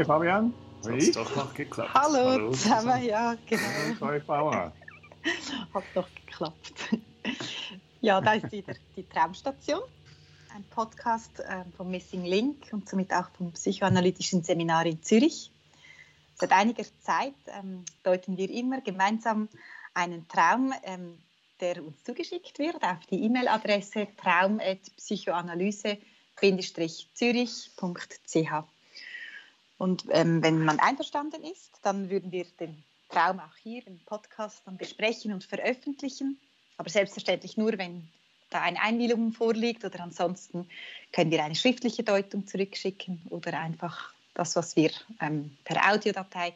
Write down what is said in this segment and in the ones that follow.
Hoi Fabian. Hat Hoi. doch noch geklappt. Hallo, zusammen, ja, genau. Hoi Paula. Hat doch geklappt. Ja, da ist wieder die Traumstation, ein Podcast äh, vom Missing Link und somit auch vom psychoanalytischen Seminar in Zürich. Seit einiger Zeit ähm, deuten wir immer gemeinsam einen Traum, ähm, der uns zugeschickt wird auf die E-Mail-Adresse traum.psychoanalyse-zürich.ch. Und ähm, wenn man einverstanden ist, dann würden wir den Traum auch hier im Podcast dann besprechen und veröffentlichen. Aber selbstverständlich nur, wenn da eine Einwilligung vorliegt oder ansonsten können wir eine schriftliche Deutung zurückschicken oder einfach das, was wir ähm, per Audiodatei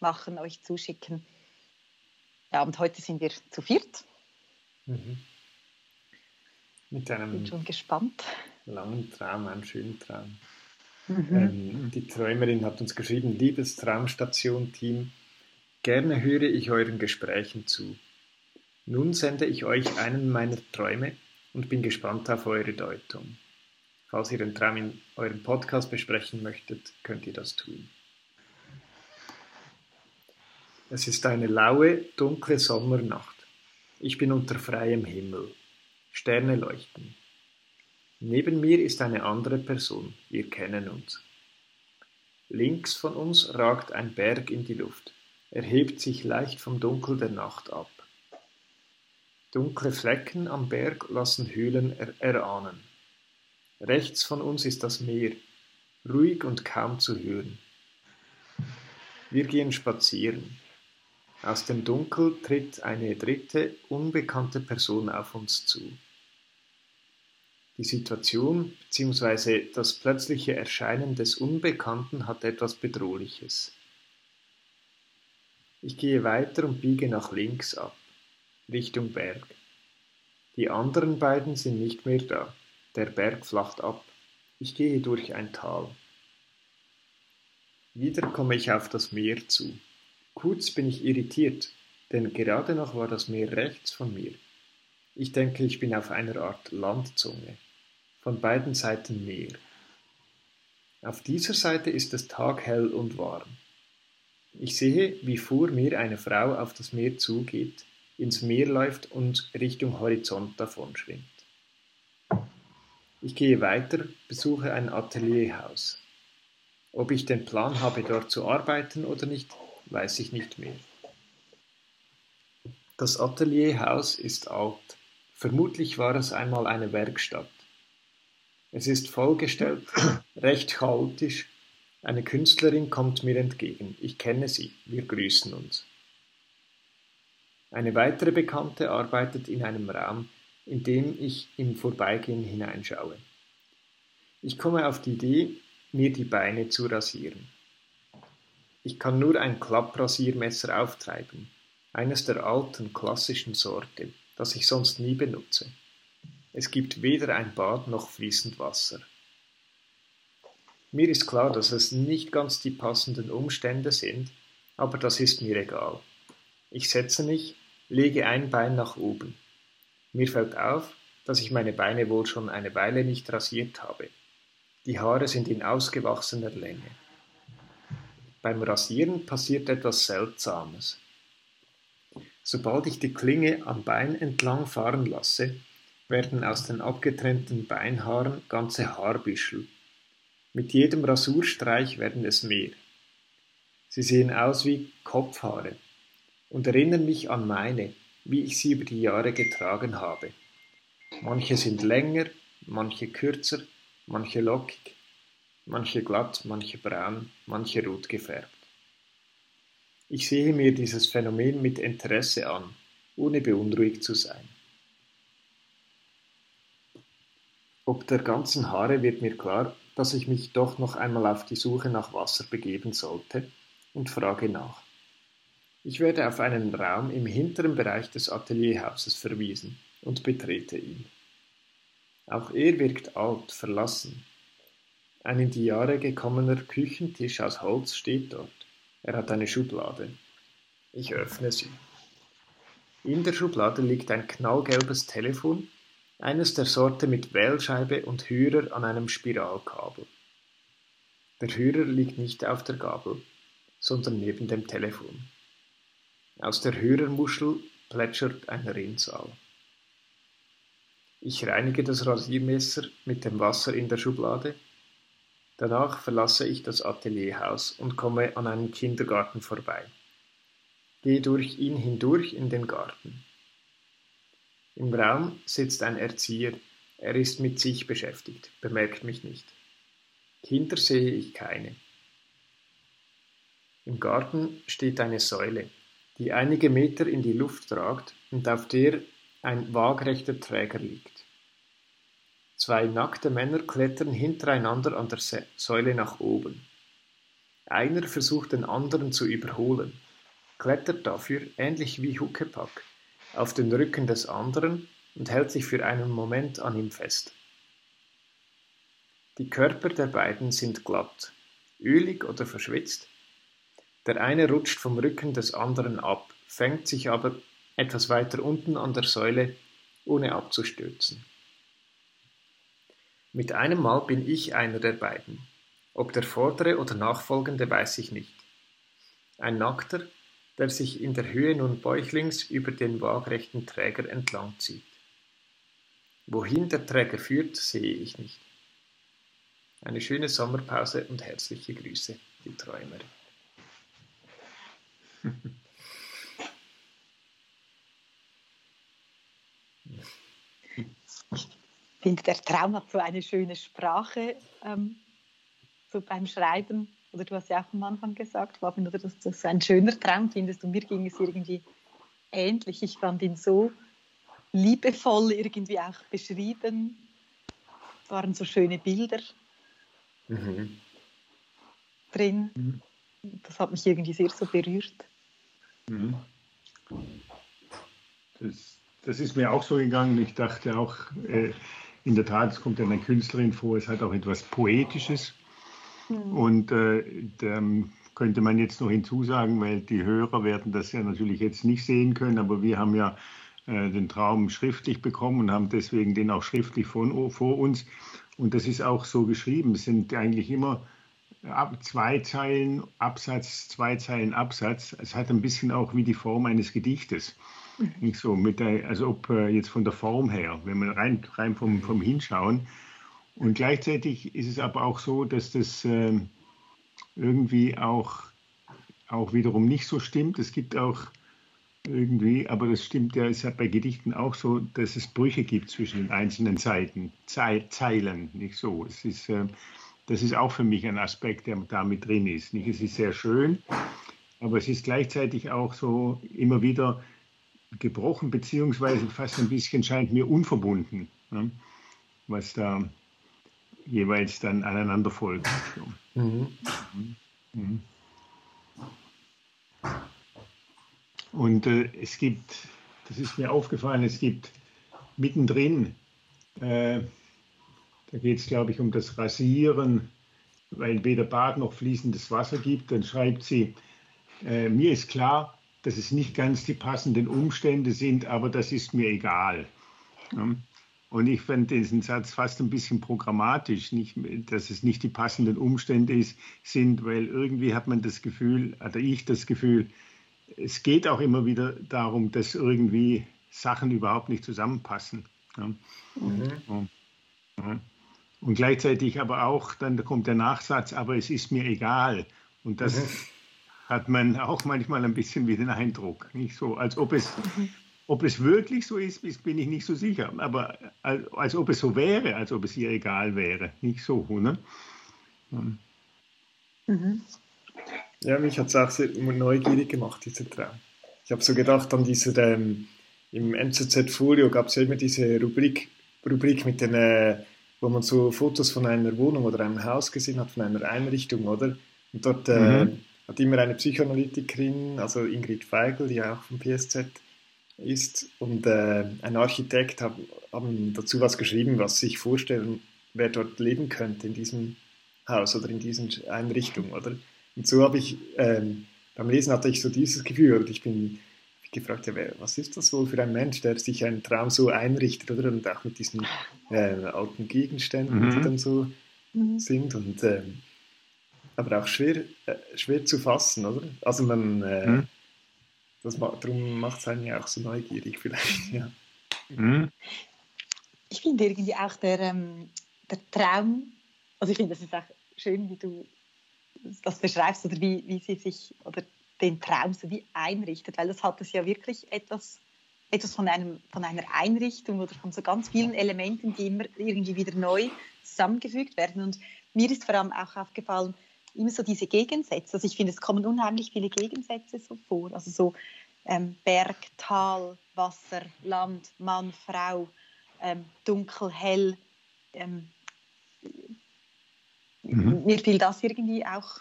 machen, euch zuschicken. Ja, und heute sind wir zu viert. Mhm. Mit Bin einem schon gespannt. langen Traum, einem schönen Traum. Mhm. Ähm, die Träumerin hat uns geschrieben, liebes Traumstation-Team, gerne höre ich euren Gesprächen zu. Nun sende ich euch einen meiner Träume und bin gespannt auf eure Deutung. Falls ihr den Traum in eurem Podcast besprechen möchtet, könnt ihr das tun. Es ist eine laue, dunkle Sommernacht. Ich bin unter freiem Himmel. Sterne leuchten. Neben mir ist eine andere Person, wir kennen uns. Links von uns ragt ein Berg in die Luft, er hebt sich leicht vom Dunkel der Nacht ab. Dunkle Flecken am Berg lassen Höhlen er erahnen. Rechts von uns ist das Meer, ruhig und kaum zu hören. Wir gehen spazieren. Aus dem Dunkel tritt eine dritte, unbekannte Person auf uns zu. Die Situation bzw. das plötzliche Erscheinen des Unbekannten hat etwas Bedrohliches. Ich gehe weiter und biege nach links ab, Richtung Berg. Die anderen beiden sind nicht mehr da. Der Berg flacht ab. Ich gehe durch ein Tal. Wieder komme ich auf das Meer zu. Kurz bin ich irritiert, denn gerade noch war das Meer rechts von mir. Ich denke, ich bin auf einer Art Landzunge. Von beiden Seiten Meer. Auf dieser Seite ist es taghell und warm. Ich sehe, wie vor mir eine Frau auf das Meer zugeht, ins Meer läuft und Richtung Horizont davonschwimmt. Ich gehe weiter, besuche ein Atelierhaus. Ob ich den Plan habe, dort zu arbeiten oder nicht, weiß ich nicht mehr. Das Atelierhaus ist alt. Vermutlich war es einmal eine Werkstatt. Es ist vollgestellt, recht chaotisch. Eine Künstlerin kommt mir entgegen. Ich kenne sie. Wir grüßen uns. Eine weitere Bekannte arbeitet in einem Raum, in dem ich im Vorbeigehen hineinschaue. Ich komme auf die Idee, mir die Beine zu rasieren. Ich kann nur ein Klapprasiermesser auftreiben, eines der alten klassischen Sorte, das ich sonst nie benutze. Es gibt weder ein Bad noch fließend Wasser. Mir ist klar, dass es nicht ganz die passenden Umstände sind, aber das ist mir egal. Ich setze mich, lege ein Bein nach oben. Mir fällt auf, dass ich meine Beine wohl schon eine Weile nicht rasiert habe. Die Haare sind in ausgewachsener Länge. Beim Rasieren passiert etwas Seltsames. Sobald ich die Klinge am Bein entlang fahren lasse, werden aus den abgetrennten Beinhaaren ganze Haarbüschel. Mit jedem Rasurstreich werden es mehr. Sie sehen aus wie Kopfhaare und erinnern mich an meine, wie ich sie über die Jahre getragen habe. Manche sind länger, manche kürzer, manche lockig, manche glatt, manche braun, manche rot gefärbt. Ich sehe mir dieses Phänomen mit Interesse an, ohne beunruhigt zu sein. Ob der ganzen Haare wird mir klar, dass ich mich doch noch einmal auf die Suche nach Wasser begeben sollte und frage nach. Ich werde auf einen Raum im hinteren Bereich des Atelierhauses verwiesen und betrete ihn. Auch er wirkt alt, verlassen. Ein in die Jahre gekommener Küchentisch aus Holz steht dort. Er hat eine Schublade. Ich öffne sie. In der Schublade liegt ein knallgelbes Telefon, eines der Sorte mit Wählscheibe und Hörer an einem Spiralkabel. Der Hörer liegt nicht auf der Gabel, sondern neben dem Telefon. Aus der Hörermuschel plätschert ein Rinnsal. Ich reinige das Rasiermesser mit dem Wasser in der Schublade. Danach verlasse ich das Atelierhaus und komme an einem Kindergarten vorbei. Gehe durch ihn hindurch in den Garten. Im Raum sitzt ein Erzieher. Er ist mit sich beschäftigt, bemerkt mich nicht. Kinder sehe ich keine. Im Garten steht eine Säule, die einige Meter in die Luft ragt und auf der ein waagrechter Träger liegt. Zwei nackte Männer klettern hintereinander an der Säule nach oben. Einer versucht den anderen zu überholen klettert dafür, ähnlich wie Huckepack, auf den Rücken des anderen und hält sich für einen Moment an ihm fest. Die Körper der beiden sind glatt, ölig oder verschwitzt. Der eine rutscht vom Rücken des anderen ab, fängt sich aber etwas weiter unten an der Säule, ohne abzustürzen. Mit einem Mal bin ich einer der beiden. Ob der vordere oder nachfolgende weiß ich nicht. Ein Nackter, der sich in der Höhe nun bäuchlings über den waagrechten Träger entlang zieht. Wohin der Träger führt, sehe ich nicht. Eine schöne Sommerpause und herzliche Grüße, die Träumer. Ich finde, der Traum hat so eine schöne Sprache ähm, so beim Schreiben oder du hast ja auch am Anfang gesagt, Fabian, oder dass das ein schöner Traum findest und mir ging es irgendwie ähnlich. Ich fand ihn so liebevoll irgendwie auch beschrieben. Es waren so schöne Bilder mhm. drin. Mhm. Das hat mich irgendwie sehr so berührt. Mhm. Das, das, ist mir auch so gegangen. Ich dachte auch, äh, in der Tat, es kommt eine Künstlerin vor, es hat auch etwas Poetisches. Mhm. Und äh, könnte man jetzt noch hinzusagen, weil die Hörer werden das ja natürlich jetzt nicht sehen können, aber wir haben ja äh, den Traum schriftlich bekommen und haben deswegen den auch schriftlich von, vor uns. Und das ist auch so geschrieben. Es sind eigentlich immer zwei Zeilen Absatz, zwei Zeilen Absatz. Es hat ein bisschen auch wie die Form eines Gedichtes. Mhm. Nicht so mit der, also ob äh, jetzt von der Form her, wenn man rein, rein vom, vom Hinschauen, und gleichzeitig ist es aber auch so, dass das äh, irgendwie auch, auch wiederum nicht so stimmt. Es gibt auch irgendwie, aber das stimmt ja, ist ja bei Gedichten auch so, dass es Brüche gibt zwischen den einzelnen Seiten, Ze Zeilen, nicht so. Es ist, äh, das ist auch für mich ein Aspekt, der da mit drin ist. Nicht? Es ist sehr schön, aber es ist gleichzeitig auch so immer wieder gebrochen, beziehungsweise fast ein bisschen scheint mir unverbunden, ne? was da jeweils dann aneinander folgen. Mhm. Mhm. Und äh, es gibt, das ist mir aufgefallen, es gibt mittendrin, äh, da geht es, glaube ich, um das Rasieren, weil weder Bad noch fließendes Wasser gibt, dann schreibt sie, äh, mir ist klar, dass es nicht ganz die passenden Umstände sind, aber das ist mir egal. Ja. Und ich fand diesen Satz fast ein bisschen programmatisch, nicht, dass es nicht die passenden Umstände ist, sind, weil irgendwie hat man das Gefühl, oder ich das Gefühl, es geht auch immer wieder darum, dass irgendwie Sachen überhaupt nicht zusammenpassen. Ja. Mhm. Ja. Und gleichzeitig aber auch, dann kommt der Nachsatz, aber es ist mir egal. Und das mhm. hat man auch manchmal ein bisschen wie den Eindruck. Nicht so, als ob es mhm. Ob es wirklich so ist, bin ich nicht so sicher. Aber als, als ob es so wäre, als ob es ihr egal wäre. Nicht so, ne? Mhm. Ja, mich hat es auch sehr neugierig gemacht, dieser Traum. Ich habe so gedacht an diese, ähm, im NZZ Folio gab es ja immer diese Rubrik, Rubrik mit den, äh, wo man so Fotos von einer Wohnung oder einem Haus gesehen hat, von einer Einrichtung, oder? Und dort äh, mhm. hat immer eine Psychoanalytikerin, also Ingrid Feigl, die auch vom PSZ ist, und äh, ein Architekt haben, haben dazu was geschrieben, was sich vorstellen, wer dort leben könnte in diesem Haus oder in diesen Einrichtungen, oder? Und so habe ich, ähm, beim Lesen hatte ich so dieses Gefühl, oder ich bin gefragt, ja, was ist das wohl für ein Mensch, der sich einen Traum so einrichtet, oder? Und auch mit diesen äh, alten Gegenständen, mhm. die dann so mhm. sind. Und, ähm, aber auch schwer, äh, schwer zu fassen, oder? Also man, äh, mhm. Das, darum macht es einen ja auch so neugierig vielleicht, ja. Mhm. Ich finde irgendwie auch der, ähm, der Traum, also ich finde, das ist auch schön, wie du das beschreibst oder wie, wie sie sich, oder den Traum so wie einrichtet, weil das hat es ja wirklich etwas, etwas von, einem, von einer Einrichtung oder von so ganz vielen Elementen, die immer irgendwie wieder neu zusammengefügt werden. Und mir ist vor allem auch aufgefallen, immer so diese Gegensätze. Also ich finde, es kommen unheimlich viele Gegensätze so vor. Also so ähm, Berg, Tal, Wasser, Land, Mann, Frau, ähm, dunkel, hell. Ähm, mhm. Mir fiel das irgendwie auch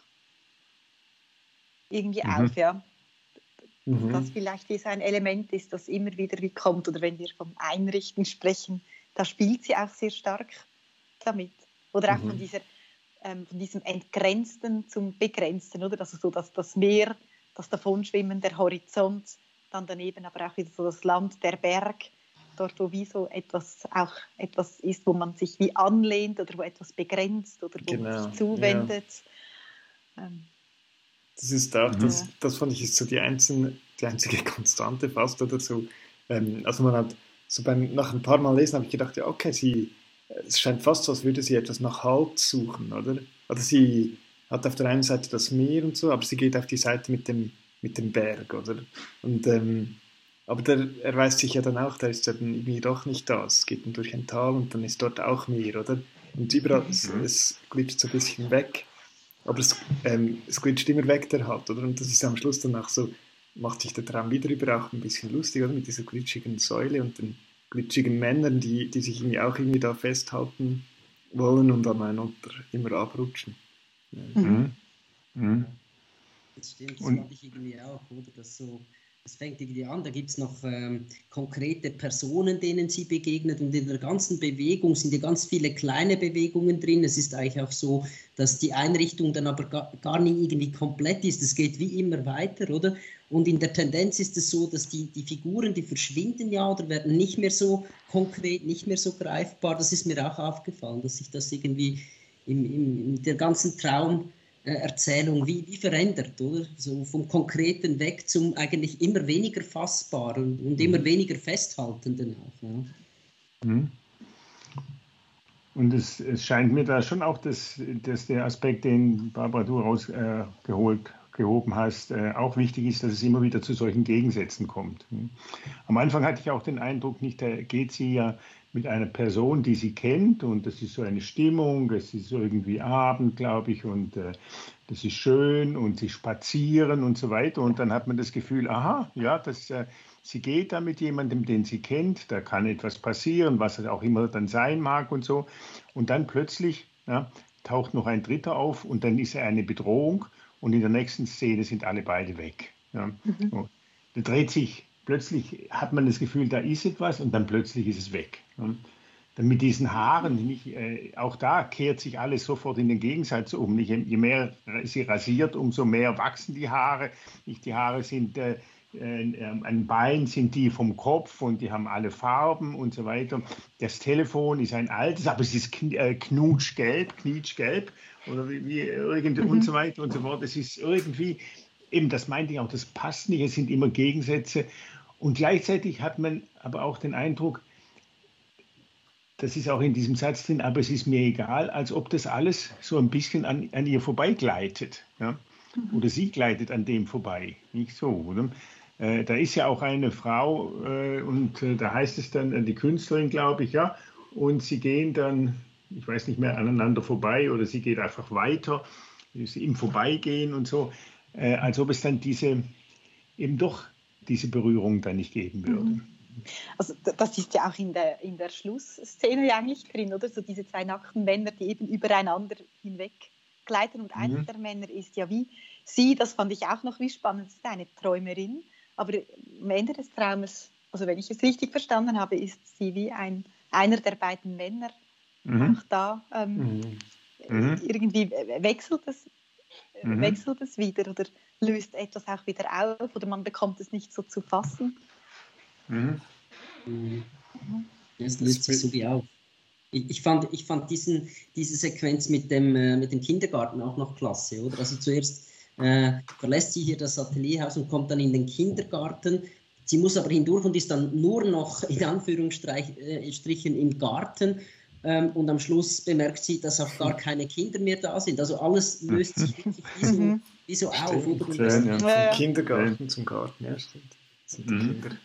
irgendwie mhm. auf, ja. Mhm. Das vielleicht wie so ein Element ist, das immer wieder wie kommt. Oder wenn wir vom Einrichten sprechen, da spielt sie auch sehr stark damit. Oder auch mhm. von, dieser, ähm, von diesem Entgrenzten zum Begrenzten, oder? Also so, dass das Meer, das Davonschwimmen, der Horizont, dann daneben aber auch wieder so das Land, der Berg, dort wo wie so etwas auch etwas ist, wo man sich wie anlehnt oder wo etwas begrenzt oder wo genau. man sich zuwendet. Ja. Ähm, das ist auch, mhm. das, das fand ich ist so die, einzelne, die einzige Konstante fast oder so. Ähm, also man hat so beim, nach ein paar Mal lesen habe ich gedacht, ja okay, sie, es scheint fast so, als würde sie etwas nach Halt suchen, oder? Also sie hat auf der einen Seite das Meer und so, aber sie geht auf die Seite mit dem, mit dem Berg, oder? Und ähm, aber der erweist sich ja dann auch, der ist ja dann irgendwie doch nicht da. Es geht dann durch ein Tal und dann ist dort auch Meer, oder? Und überall, mhm. es, es glitscht so ein bisschen weg. Aber es, ähm, es glitscht immer weg, der Halt, oder? Und das ist am Schluss dann auch so, macht sich der Traum wieder über auch ein bisschen lustig, oder? Mit dieser glitschigen Säule und den glitschigen Männern, die, die sich irgendwie auch irgendwie da festhalten wollen und aneinander immer abrutschen. Mhm. Mhm. Das stimmt, das fand ich irgendwie auch, oder? Dass so es fängt irgendwie an, da gibt es noch ähm, konkrete Personen, denen sie begegnet und in der ganzen Bewegung sind ja ganz viele kleine Bewegungen drin. Es ist eigentlich auch so, dass die Einrichtung dann aber gar, gar nicht irgendwie komplett ist. Es geht wie immer weiter, oder? Und in der Tendenz ist es so, dass die, die Figuren, die verschwinden ja oder werden nicht mehr so konkret, nicht mehr so greifbar. Das ist mir auch aufgefallen, dass sich das irgendwie im, im, in der ganzen Traum äh, Erzählung wie, wie verändert, oder? So vom Konkreten weg zum eigentlich immer weniger Fassbaren und immer mhm. weniger Festhaltenden auch. Ja. Mhm. Und es, es, scheint mir da schon auch, dass, dass der Aspekt, den Barbara du rausgeholt äh, gehoben hast, äh, auch wichtig ist, dass es immer wieder zu solchen Gegensätzen kommt. Hm. Am Anfang hatte ich auch den Eindruck, nicht, da geht sie ja mit einer Person, die sie kennt und das ist so eine Stimmung, es ist irgendwie Abend, glaube ich, und äh, das ist schön und sie spazieren und so weiter und dann hat man das Gefühl, aha, ja, das, äh, sie geht da mit jemandem, den sie kennt, da kann etwas passieren, was es auch immer dann sein mag und so und dann plötzlich ja, taucht noch ein Dritter auf und dann ist er eine Bedrohung und in der nächsten Szene sind alle beide weg. Ja. Mhm. Da dreht sich plötzlich hat man das Gefühl, da ist etwas und dann plötzlich ist es weg. Dann mit diesen Haaren, nicht, äh, auch da kehrt sich alles sofort in den Gegensatz um. Nicht? Je mehr sie rasiert, umso mehr wachsen die Haare. Nicht? Die Haare sind, äh, ein Bein sind die vom Kopf und die haben alle Farben und so weiter. Das Telefon ist ein altes, aber es ist äh, knutschgelb, knietschgelb oder wie, wie irgend mhm. und so weiter und so fort. Es ist irgendwie, eben das meinte ich auch, das passt nicht, es sind immer Gegensätze und gleichzeitig hat man aber auch den Eindruck, das ist auch in diesem Satz drin, aber es ist mir egal, als ob das alles so ein bisschen an, an ihr vorbeigleitet. Ja? Mhm. Oder sie gleitet an dem vorbei. Nicht so, oder? Äh, da ist ja auch eine Frau äh, und äh, da heißt es dann, äh, die Künstlerin, glaube ich, ja, und sie gehen dann, ich weiß nicht mehr, aneinander vorbei oder sie geht einfach weiter, im Vorbeigehen und so, äh, als ob es dann diese eben doch diese Berührung dann nicht geben würde. Mhm. Also das ist ja auch in der, in der Schlussszene eigentlich drin, oder? So diese zwei nackten Männer, die eben übereinander hinweg gleiten und einer mhm. der Männer ist ja wie sie, das fand ich auch noch wie spannend, ist eine Träumerin, aber am Ende des Traumes, also wenn ich es richtig verstanden habe, ist sie wie ein, einer der beiden Männer mhm. auch da. Ähm, mhm. mhm. Irgendwie wechselt es, mhm. wechselt es wieder oder löst etwas auch wieder auf oder man bekommt es nicht so zu fassen. Mhm. Das löst sich so wie auf. Ich, ich, fand, ich fand diesen, diese Sequenz mit dem, äh, mit dem Kindergarten auch noch klasse, oder? Also zuerst äh, verlässt sie hier das Atelierhaus und kommt dann in den Kindergarten. Sie muss aber hindurch und ist dann nur noch in Anführungsstrichen im Garten. Ähm, und am Schluss bemerkt sie, dass auch gar keine Kinder mehr da sind. Also alles löst sich wirklich wie so, mhm. wie so auf. Oder? Schön, ja. Vom Kindergarten zum Garten, ja, stimmt. Das sind die mhm. Kinder.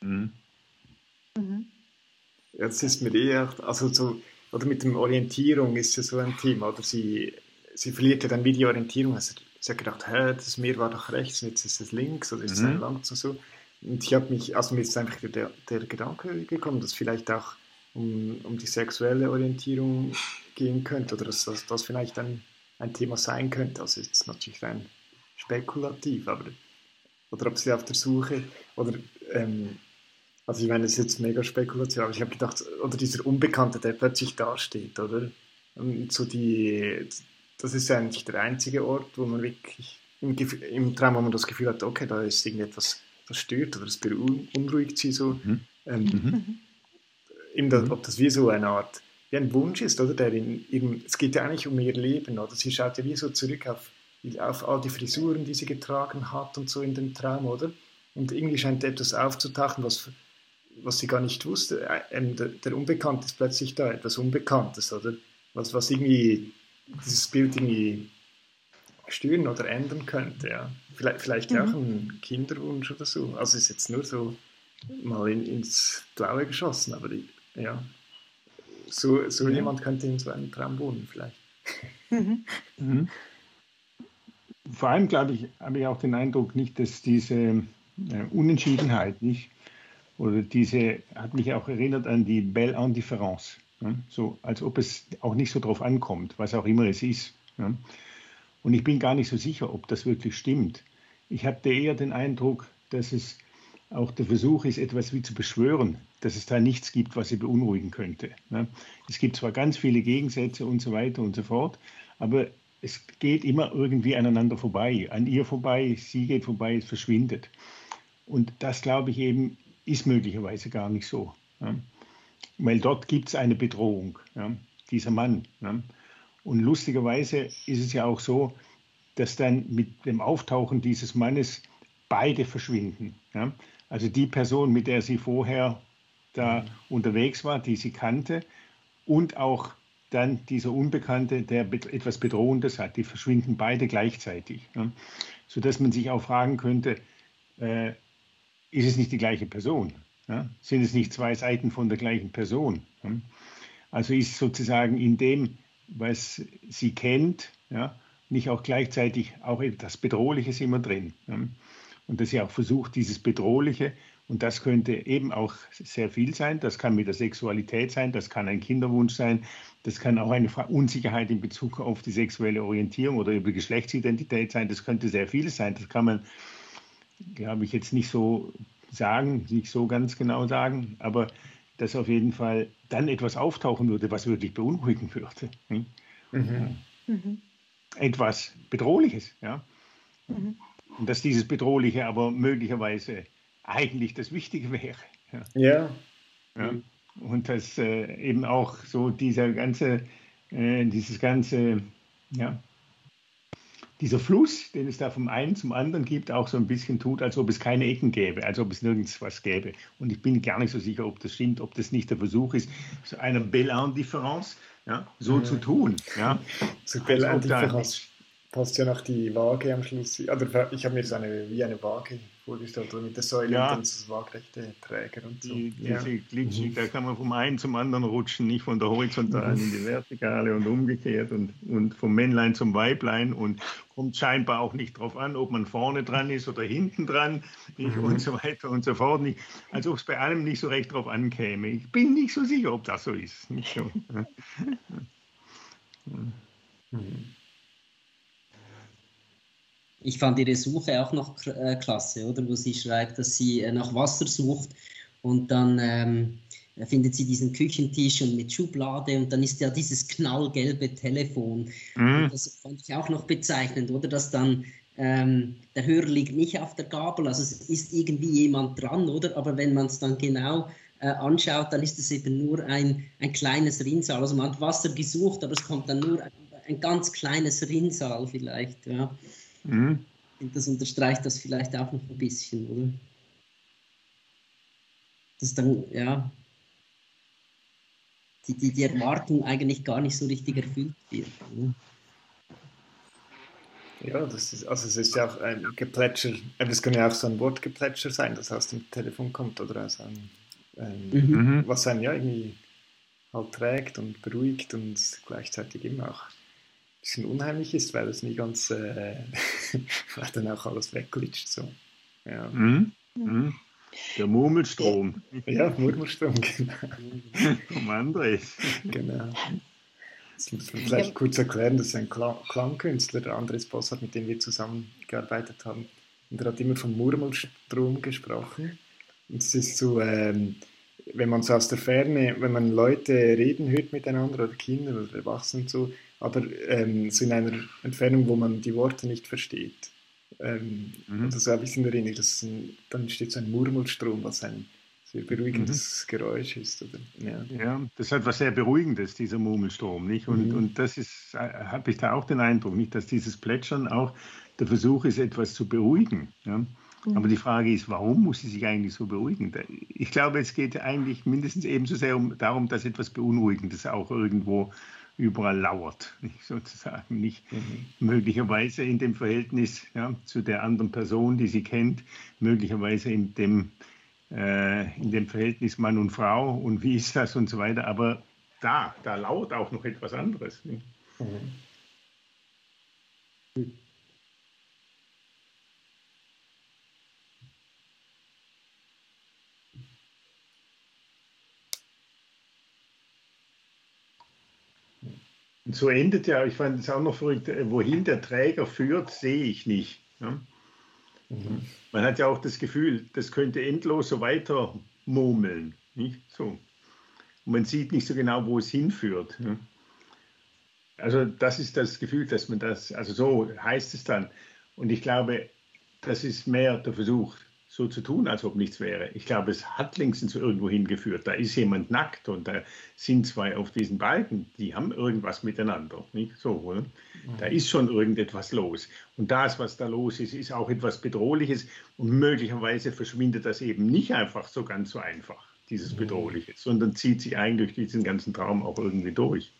Mhm. Mhm. Jetzt ist mir eh auch, also so, oder mit der Orientierung ist ja so ein Thema, oder sie, sie verliert ja dann wie die Orientierung. Also sie hat gedacht, hä, das Meer war doch rechts und jetzt ist es links oder ist es mhm. lang und so. Und ich habe mich, also mir ist einfach der, der Gedanke gekommen, dass vielleicht auch um, um die sexuelle Orientierung gehen könnte oder dass, dass das vielleicht ein, ein Thema sein könnte. Also jetzt natürlich rein spekulativ, aber oder ob sie auf der Suche oder ähm, also ich meine, das ist jetzt mega Spekulation, aber ich habe gedacht, oder dieser Unbekannte, der plötzlich dasteht, oder? Und so die, das ist eigentlich der einzige Ort, wo man wirklich im, im Traum, wo man das Gefühl hat, okay, da ist irgendetwas, das stört oder das beunruhigt sie so. Mhm. Ähm, mhm. mhm. Das, ob das wie so eine Art, wie ein Wunsch ist, oder? Der in, in, es geht ja eigentlich um ihr Leben, oder? Sie schaut ja wie so zurück auf, auf all die Frisuren, die sie getragen hat und so in dem Traum, oder? Und irgendwie scheint etwas aufzutauchen, was was sie gar nicht wusste. Ähm, der, der Unbekannte ist plötzlich da, etwas Unbekanntes, oder? Was, was irgendwie dieses Bild irgendwie stören oder ändern könnte, ja. Vielleicht, vielleicht mhm. auch ein Kinderwunsch oder so. Also ist jetzt nur so mal in, ins Blaue geschossen, aber die, ja, so, so ja. jemand könnte in so einem Traum wohnen vielleicht. Mhm. Mhm. Vor allem, glaube ich, habe ich auch den Eindruck nicht, dass diese äh, Unentschiedenheit nicht oder diese hat mich auch erinnert an die Belle Indifference. Ja? So, als ob es auch nicht so drauf ankommt, was auch immer es ist. Ja? Und ich bin gar nicht so sicher, ob das wirklich stimmt. Ich hatte eher den Eindruck, dass es auch der Versuch ist, etwas wie zu beschwören, dass es da nichts gibt, was sie beunruhigen könnte. Ja? Es gibt zwar ganz viele Gegensätze und so weiter und so fort, aber es geht immer irgendwie aneinander vorbei, an ihr vorbei, sie geht vorbei, es verschwindet. Und das, glaube ich, eben ist möglicherweise gar nicht so. Ja. Weil dort gibt es eine Bedrohung, ja, dieser Mann. Ja. Und lustigerweise ist es ja auch so, dass dann mit dem Auftauchen dieses Mannes beide verschwinden. Also die Person, mit der sie vorher da mhm. unterwegs war, die sie kannte, und auch dann dieser Unbekannte, der etwas Bedrohendes hat, die verschwinden beide gleichzeitig. Sodass man sich auch fragen könnte, äh, ist es nicht die gleiche Person? Ja? Sind es nicht zwei Seiten von der gleichen Person? Ja? Also ist sozusagen in dem, was sie kennt, ja, nicht auch gleichzeitig auch etwas Bedrohliches immer drin. Und dass sie auch versucht, dieses Bedrohliche, und das könnte eben auch sehr viel sein, das kann mit der Sexualität sein, das kann ein Kinderwunsch sein, das kann auch eine Unsicherheit in Bezug auf die sexuelle Orientierung oder über Geschlechtsidentität sein, das könnte sehr viel sein, das kann man glaube ich, jetzt nicht so sagen, nicht so ganz genau sagen, aber dass auf jeden Fall dann etwas auftauchen würde, was wirklich beunruhigen würde. Hm? Mhm. Mhm. Etwas Bedrohliches, ja. Mhm. Und dass dieses Bedrohliche aber möglicherweise eigentlich das Wichtige wäre. Ja. ja. ja. Und dass äh, eben auch so dieser ganze, äh, dieses ganze, ja, dieser Fluss, den es da vom einen zum anderen gibt, auch so ein bisschen tut, als ob es keine Ecken gäbe, als ob es nirgends was gäbe. Und ich bin gar nicht so sicher, ob das stimmt, ob das nicht der Versuch ist, so einer Belle Indifference ja, so ja. zu tun. Ja. Zu Belle Indifference. Passt ja noch die Waage am Schluss. Oder ich habe mir so eine, wie eine Waage vorgestellt, oder mit der Säule Ja. und dann das waagrechte Träger und so. Die, ja. diese Glitschig, da kann man vom einen zum anderen rutschen, nicht von der horizontalen in die vertikale und umgekehrt und, und vom Männlein zum Weiblein und kommt scheinbar auch nicht drauf an, ob man vorne dran ist oder hinten dran nicht, und so weiter und so fort. Nicht. Als ob es bei allem nicht so recht drauf ankäme. Ich bin nicht so sicher, ob das so ist. Nicht so. Ich fand ihre Suche auch noch äh, klasse, oder? Wo sie schreibt, dass sie äh, nach Wasser sucht und dann ähm, findet sie diesen Küchentisch und mit Schublade und dann ist ja dieses knallgelbe Telefon. Mhm. Das fand ich auch noch bezeichnend, oder? Dass dann ähm, der Hörer liegt nicht auf der Gabel, also es ist irgendwie jemand dran, oder? Aber wenn man es dann genau äh, anschaut, dann ist es eben nur ein, ein kleines Rinnsal. Also man hat Wasser gesucht, aber es kommt dann nur ein, ein ganz kleines Rinnsal vielleicht, ja. Mhm. Und das unterstreicht das vielleicht auch noch ein bisschen, oder? Dass dann, ja, die, die, die Erwartung eigentlich gar nicht so richtig erfüllt wird. Oder? Ja, das ist, also es ist ja auch ein Geplätscher, äh, das kann ja auch so ein Wortgeplätscher sein, das aus dem Telefon kommt oder aus einem, ähm, Mhm. Was einen ja irgendwie halt trägt und beruhigt und gleichzeitig immer auch bisschen unheimlich ist, weil es nie ganz, äh, weil dann auch alles wegglitscht. So. Ja. Mhm. Mhm. Der Murmelstrom ja, Murmelstrom, genau. vom André. genau. Das muss man vielleicht kurz erklären, das ist ein Kla Klangkünstler, der Andres Bossart, mit dem wir zusammengearbeitet haben. Und er hat immer vom Murmelstrom gesprochen. Und es ist so, ähm, wenn man so aus der Ferne, wenn man Leute reden hört miteinander oder Kinder oder Erwachsene und so, aber ähm, so in einer Entfernung, wo man die Worte nicht versteht. Ähm, Mhm. Das habe ich in Erinnerung. Das ist ein, dann entsteht so ein Murmelstrom, was ein sehr beruhigendes Geräusch ist. Oder? Ja. Ja, das hat was sehr Beruhigendes, dieser Murmelstrom, nicht? Und, Mhm. und das ist, äh, habe ich da auch den Eindruck, nicht, dass dieses Plätschern auch der Versuch ist, etwas zu beruhigen. Ja? Aber die Frage ist, warum muss sie sich eigentlich so beruhigen? Ich glaube, es geht eigentlich mindestens ebenso sehr um, darum, dass etwas Beunruhigendes auch irgendwo überall lauert, nicht, sozusagen. Nicht möglicherweise in dem Verhältnis ja, zu der anderen Person, die sie kennt, möglicherweise in dem äh, in dem Verhältnis Mann und Frau und wie ist das und so weiter. Aber da, da lauert auch noch etwas anderes. nicht? So endet ja, ich fand es auch noch verrückt, äh, wohin der Träger führt, sehe ich nicht. Ja? Man hat ja auch das Gefühl, das könnte endlos so weiter murmeln. Nicht? So. Und man sieht nicht so genau, wo es hinführt. Ja? Also das ist das Gefühl, dass man das, also so heißt es dann. Und ich glaube, das ist mehr der Versuch, so zu tun, als ob nichts wäre. Ich glaube, es hat längstens irgendwo hingeführt. Da ist jemand nackt und da sind zwei auf diesen Balken, die haben irgendwas miteinander. Nicht so, oder? Da ist schon irgendetwas los. Und das, was da los ist, ist auch etwas Bedrohliches. Und möglicherweise verschwindet das eben nicht einfach so ganz so einfach, dieses Bedrohliche, sondern zieht sich eigentlich durch diesen ganzen Traum auch irgendwie durch.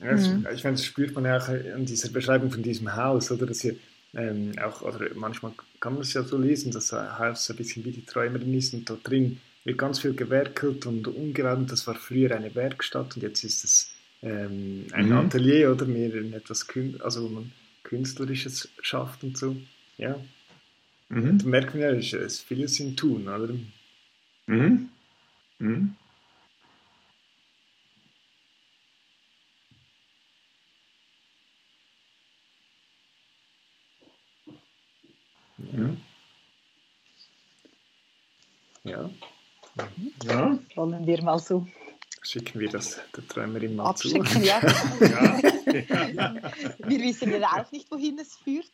Ja, das, Ich finde, das spürt man ja auch an dieser Beschreibung von diesem Haus, oder? Dass hier ähm, auch, oder manchmal kann man es ja so lesen, dass Haus ein bisschen wie die Träumerin ist und da drin wird ganz viel gewerkelt und umgeräumt. Das war früher eine Werkstatt und jetzt ist es ähm, ein Mhm. Atelier oder mehr in etwas, Kün also wo man Künstlerisches schafft und so. Ja, Mhm. da merkt man ja, es ist vieles im Tun, oder? Mhm. Mhm. Ja. Ja, Ja. Wollen wir mal so schicken wir das der Träumerin mal zu. abschicken, ja. Ja. Wir wissen ja auch nicht, wohin es führt.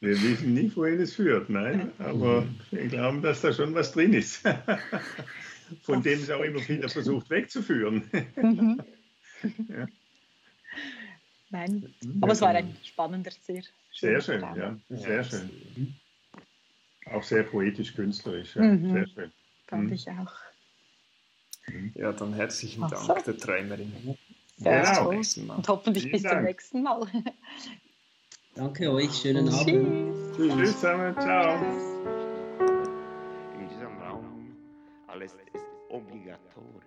Wir wissen nicht, wohin es führt, nein, aber wir glauben, dass da schon was drin ist, von dem es auch immer wieder versucht wegzuführen. Mhm. Ja. Nein, aber es war ein spannender, sehr Sehr schön, Ja, sehr schön. Auch sehr poetisch, künstlerisch. Ja. Mhm. Sehr schön. Fand mhm. ich auch. Mhm. Ja, dann herzlichen Dank so. der Träumerin. Sehr ja, toll. Und hoffentlich Vielen bis Dank. zum nächsten Mal. Danke euch, schönen Tschüss. Abend. Tschüss. Tschüss zusammen, ciao. In diesem Raum alles ist obligatorisch.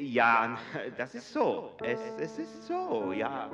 Ja, das ist so. Es, es ist so, ja.